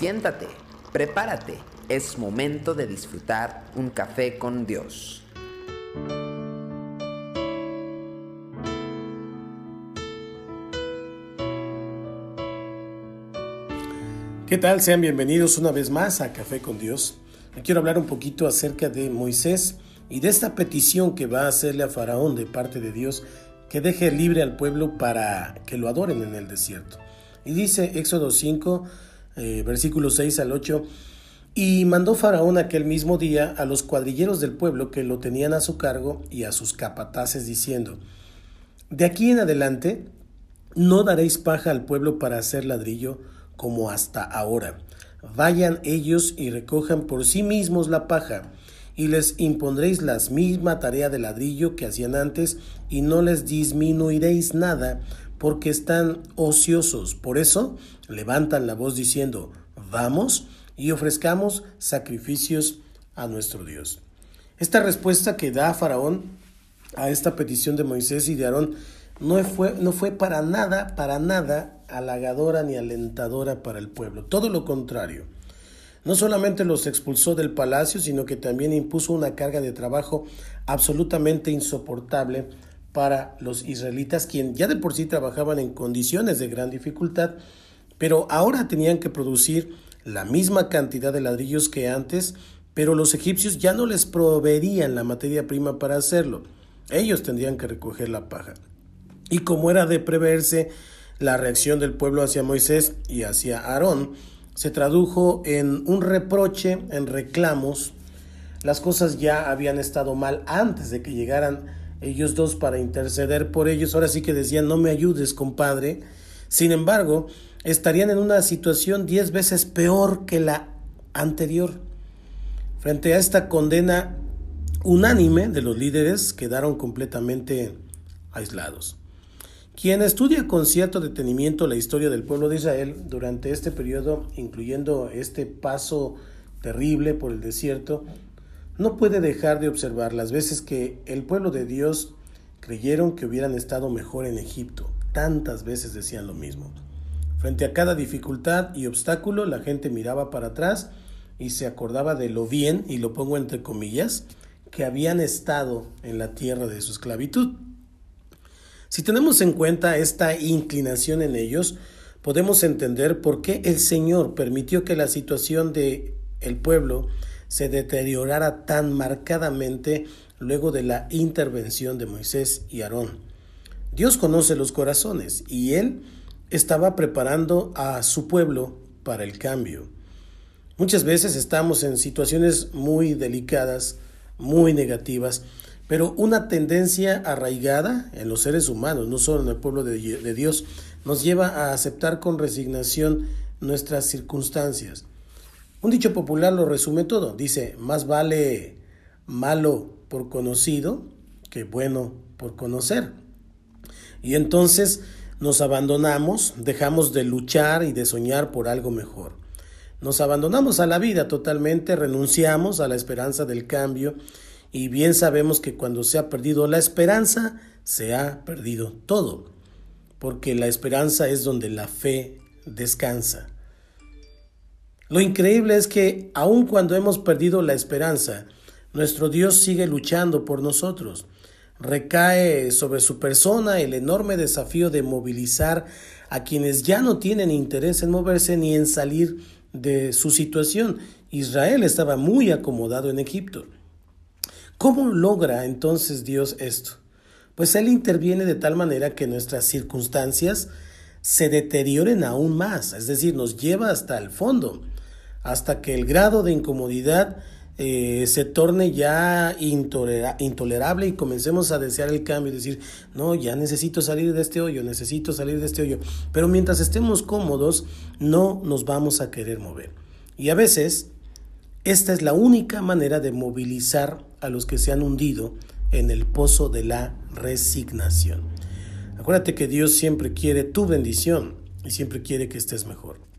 Siéntate, prepárate, es momento de disfrutar un café con Dios. ¿Qué tal? Sean bienvenidos una vez más a Café con Dios. quiero hablar un poquito acerca de Moisés y de esta petición que va a hacerle a Faraón de parte de Dios que deje libre al pueblo para que lo adoren en el desierto. Y dice Éxodo 5, eh, versículos 6 al 8, y mandó Faraón aquel mismo día a los cuadrilleros del pueblo que lo tenían a su cargo y a sus capataces diciendo, De aquí en adelante no daréis paja al pueblo para hacer ladrillo como hasta ahora. Vayan ellos y recojan por sí mismos la paja, y les impondréis la misma tarea de ladrillo que hacían antes, y no les disminuiréis nada, porque están ociosos. Por eso levantan la voz diciendo, vamos y ofrezcamos sacrificios a nuestro Dios. Esta respuesta que da Faraón a esta petición de Moisés y de Aarón no fue, no fue para nada, para nada halagadora ni alentadora para el pueblo. Todo lo contrario. No solamente los expulsó del palacio, sino que también impuso una carga de trabajo absolutamente insoportable para los israelitas, quien ya de por sí trabajaban en condiciones de gran dificultad, pero ahora tenían que producir la misma cantidad de ladrillos que antes, pero los egipcios ya no les proveerían la materia prima para hacerlo. Ellos tendrían que recoger la paja. Y como era de preverse, la reacción del pueblo hacia Moisés y hacia Aarón se tradujo en un reproche, en reclamos. Las cosas ya habían estado mal antes de que llegaran ellos dos para interceder por ellos. Ahora sí que decían, no me ayudes, compadre. Sin embargo, estarían en una situación diez veces peor que la anterior. Frente a esta condena unánime de los líderes, quedaron completamente aislados. Quien estudia con cierto detenimiento la historia del pueblo de Israel durante este periodo, incluyendo este paso terrible por el desierto, no puede dejar de observar las veces que el pueblo de Dios creyeron que hubieran estado mejor en Egipto. Tantas veces decían lo mismo. Frente a cada dificultad y obstáculo, la gente miraba para atrás y se acordaba de lo bien, y lo pongo entre comillas, que habían estado en la tierra de su esclavitud. Si tenemos en cuenta esta inclinación en ellos, podemos entender por qué el Señor permitió que la situación de el pueblo se deteriorara tan marcadamente luego de la intervención de Moisés y Aarón. Dios conoce los corazones y Él estaba preparando a su pueblo para el cambio. Muchas veces estamos en situaciones muy delicadas, muy negativas, pero una tendencia arraigada en los seres humanos, no solo en el pueblo de, de Dios, nos lleva a aceptar con resignación nuestras circunstancias. Un dicho popular lo resume todo. Dice, más vale malo por conocido que bueno por conocer. Y entonces nos abandonamos, dejamos de luchar y de soñar por algo mejor. Nos abandonamos a la vida totalmente, renunciamos a la esperanza del cambio y bien sabemos que cuando se ha perdido la esperanza, se ha perdido todo, porque la esperanza es donde la fe descansa. Lo increíble es que aun cuando hemos perdido la esperanza, nuestro Dios sigue luchando por nosotros. Recae sobre su persona el enorme desafío de movilizar a quienes ya no tienen interés en moverse ni en salir de su situación. Israel estaba muy acomodado en Egipto. ¿Cómo logra entonces Dios esto? Pues Él interviene de tal manera que nuestras circunstancias se deterioren aún más, es decir, nos lleva hasta el fondo hasta que el grado de incomodidad eh, se torne ya intolerable y comencemos a desear el cambio decir, no, ya necesito salir de este hoyo, necesito salir de este hoyo. Pero mientras estemos cómodos, no nos vamos a querer mover. Y a veces, esta es la única manera de movilizar a los que se han hundido en el pozo de la resignación. Acuérdate que Dios siempre quiere tu bendición y siempre quiere que estés mejor.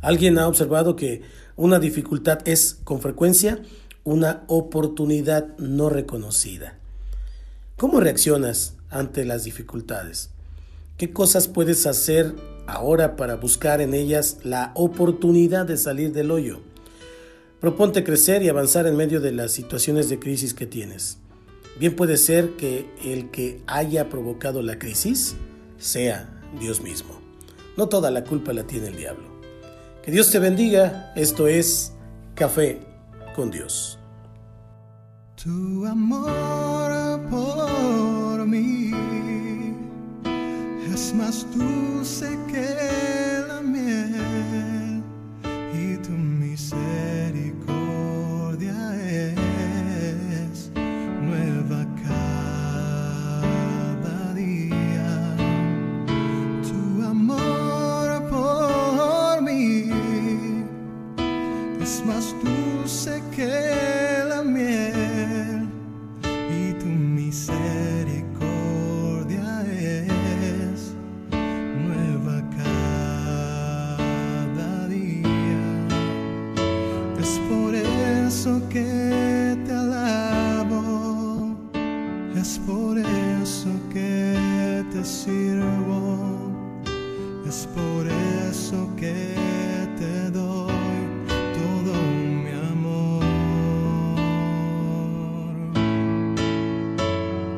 Alguien ha observado que una dificultad es con frecuencia una oportunidad no reconocida. ¿Cómo reaccionas ante las dificultades? ¿Qué cosas puedes hacer ahora para buscar en ellas la oportunidad de salir del hoyo? Proponte crecer y avanzar en medio de las situaciones de crisis que tienes. Bien puede ser que el que haya provocado la crisis sea Dios mismo. No toda la culpa la tiene el diablo. Que Dios te bendiga. Esto es Café con Dios.